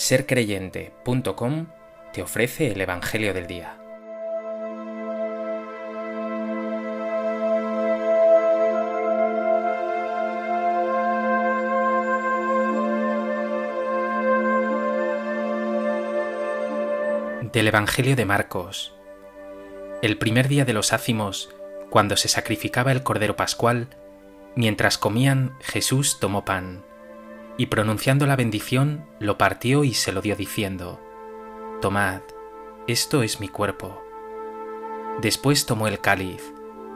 sercreyente.com te ofrece el Evangelio del Día. Del Evangelio de Marcos. El primer día de los ácimos, cuando se sacrificaba el Cordero Pascual, mientras comían, Jesús tomó pan y pronunciando la bendición, lo partió y se lo dio diciendo, Tomad, esto es mi cuerpo. Después tomó el cáliz,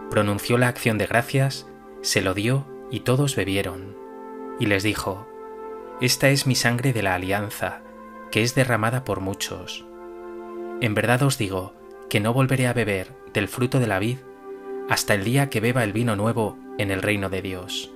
pronunció la acción de gracias, se lo dio y todos bebieron. Y les dijo, Esta es mi sangre de la alianza, que es derramada por muchos. En verdad os digo que no volveré a beber del fruto de la vid hasta el día que beba el vino nuevo en el reino de Dios.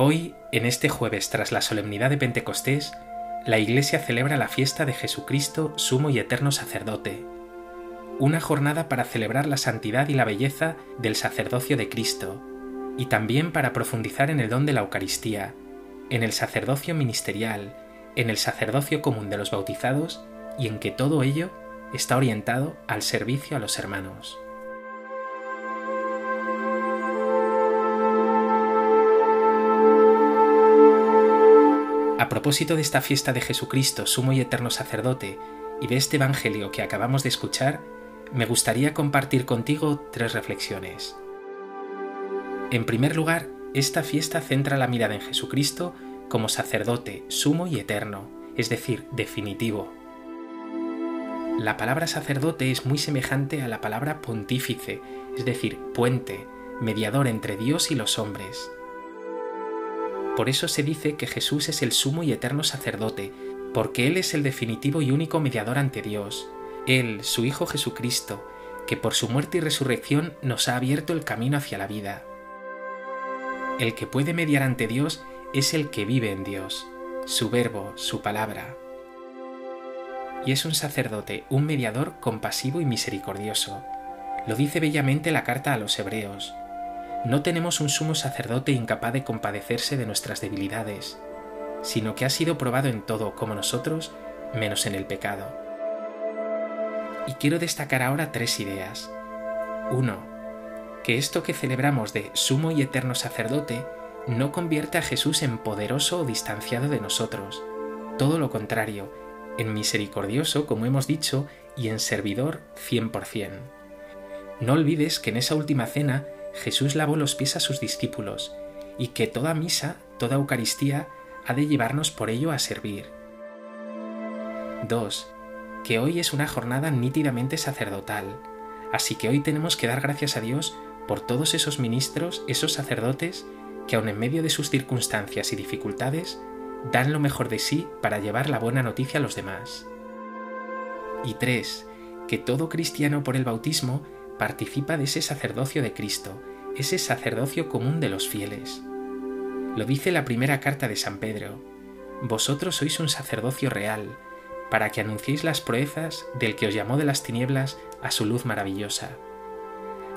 Hoy, en este jueves tras la solemnidad de Pentecostés, la Iglesia celebra la fiesta de Jesucristo, sumo y eterno sacerdote, una jornada para celebrar la santidad y la belleza del sacerdocio de Cristo, y también para profundizar en el don de la Eucaristía, en el sacerdocio ministerial, en el sacerdocio común de los bautizados y en que todo ello está orientado al servicio a los hermanos. A propósito de esta fiesta de Jesucristo, sumo y eterno sacerdote, y de este Evangelio que acabamos de escuchar, me gustaría compartir contigo tres reflexiones. En primer lugar, esta fiesta centra la mirada en Jesucristo como sacerdote sumo y eterno, es decir, definitivo. La palabra sacerdote es muy semejante a la palabra pontífice, es decir, puente, mediador entre Dios y los hombres. Por eso se dice que Jesús es el sumo y eterno sacerdote, porque Él es el definitivo y único mediador ante Dios. Él, su Hijo Jesucristo, que por su muerte y resurrección nos ha abierto el camino hacia la vida. El que puede mediar ante Dios es el que vive en Dios, su verbo, su palabra. Y es un sacerdote, un mediador compasivo y misericordioso. Lo dice bellamente la carta a los hebreos. No tenemos un sumo sacerdote incapaz de compadecerse de nuestras debilidades, sino que ha sido probado en todo como nosotros, menos en el pecado. Y quiero destacar ahora tres ideas. Uno, que esto que celebramos de sumo y eterno sacerdote no convierte a Jesús en poderoso o distanciado de nosotros. Todo lo contrario, en misericordioso, como hemos dicho, y en servidor 100%. No olvides que en esa última cena Jesús lavó los pies a sus discípulos y que toda misa, toda Eucaristía, ha de llevarnos por ello a servir. 2. Que hoy es una jornada nítidamente sacerdotal, así que hoy tenemos que dar gracias a Dios por todos esos ministros, esos sacerdotes, que aun en medio de sus circunstancias y dificultades, dan lo mejor de sí para llevar la buena noticia a los demás. Y 3. Que todo cristiano por el bautismo participa de ese sacerdocio de Cristo, ese sacerdocio común de los fieles. Lo dice la primera carta de San Pedro. Vosotros sois un sacerdocio real, para que anunciéis las proezas del que os llamó de las tinieblas a su luz maravillosa.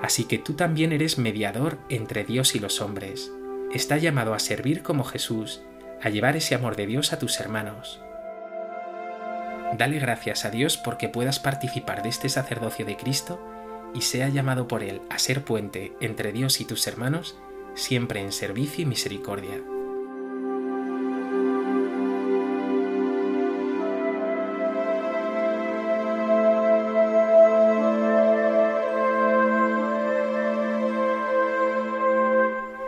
Así que tú también eres mediador entre Dios y los hombres. Está llamado a servir como Jesús, a llevar ese amor de Dios a tus hermanos. Dale gracias a Dios porque puedas participar de este sacerdocio de Cristo y sea llamado por Él a ser puente entre Dios y tus hermanos, siempre en servicio y misericordia.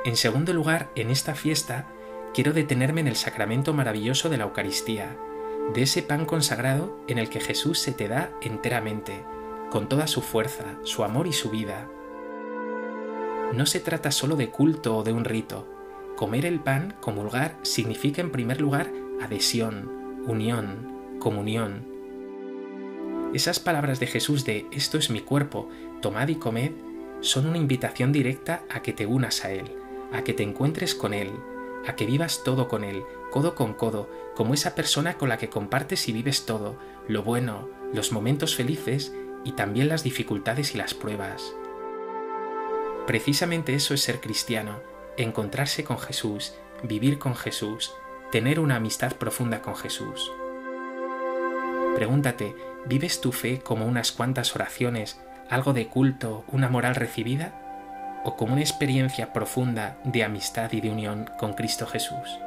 En segundo lugar, en esta fiesta, quiero detenerme en el sacramento maravilloso de la Eucaristía, de ese pan consagrado en el que Jesús se te da enteramente, con toda su fuerza, su amor y su vida. No se trata solo de culto o de un rito. Comer el pan, comulgar, significa en primer lugar adhesión, unión, comunión. Esas palabras de Jesús de esto es mi cuerpo, tomad y comed, son una invitación directa a que te unas a Él, a que te encuentres con Él, a que vivas todo con Él, codo con codo, como esa persona con la que compartes y vives todo, lo bueno, los momentos felices y también las dificultades y las pruebas. Precisamente eso es ser cristiano, encontrarse con Jesús, vivir con Jesús, tener una amistad profunda con Jesús. Pregúntate, ¿vives tu fe como unas cuantas oraciones, algo de culto, una moral recibida? ¿O como una experiencia profunda de amistad y de unión con Cristo Jesús?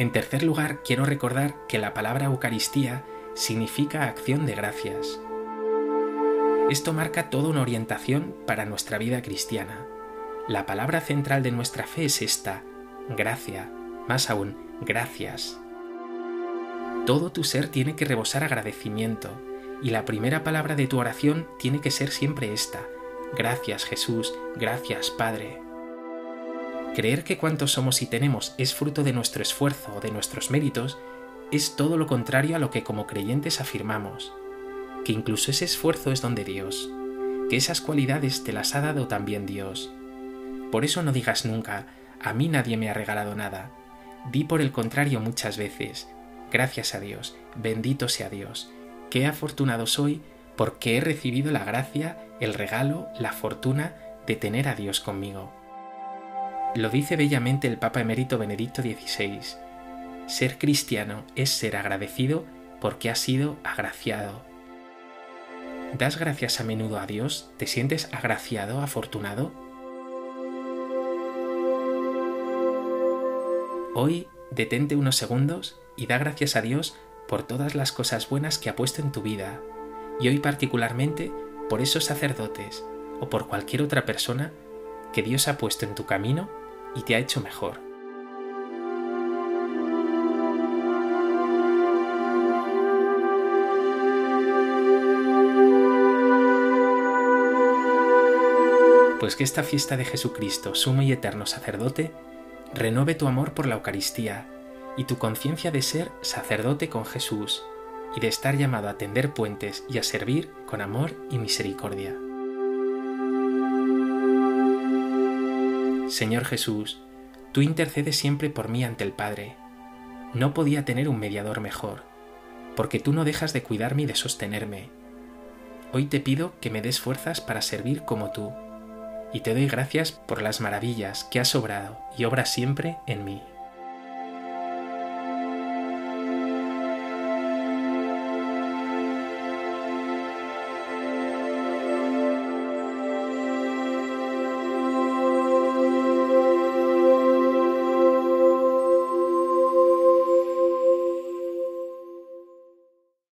En tercer lugar, quiero recordar que la palabra Eucaristía significa acción de gracias. Esto marca toda una orientación para nuestra vida cristiana. La palabra central de nuestra fe es esta, gracia, más aún, gracias. Todo tu ser tiene que rebosar agradecimiento, y la primera palabra de tu oración tiene que ser siempre esta, gracias Jesús, gracias Padre. Creer que cuanto somos y tenemos es fruto de nuestro esfuerzo o de nuestros méritos es todo lo contrario a lo que como creyentes afirmamos, que incluso ese esfuerzo es don de Dios, que esas cualidades te las ha dado también Dios. Por eso no digas nunca, a mí nadie me ha regalado nada. Di por el contrario muchas veces, gracias a Dios, bendito sea Dios, qué afortunado soy porque he recibido la gracia, el regalo, la fortuna de tener a Dios conmigo. Lo dice bellamente el Papa emérito Benedicto XVI. Ser cristiano es ser agradecido porque has sido agraciado. ¿Das gracias a menudo a Dios? ¿Te sientes agraciado, afortunado? Hoy detente unos segundos y da gracias a Dios por todas las cosas buenas que ha puesto en tu vida, y hoy particularmente por esos sacerdotes o por cualquier otra persona que Dios ha puesto en tu camino y te ha hecho mejor. Pues que esta fiesta de Jesucristo, sumo y eterno sacerdote, renove tu amor por la Eucaristía y tu conciencia de ser sacerdote con Jesús y de estar llamado a tender puentes y a servir con amor y misericordia. Señor Jesús, tú intercedes siempre por mí ante el Padre. No podía tener un mediador mejor, porque tú no dejas de cuidarme y de sostenerme. Hoy te pido que me des fuerzas para servir como tú, y te doy gracias por las maravillas que has obrado y obras siempre en mí.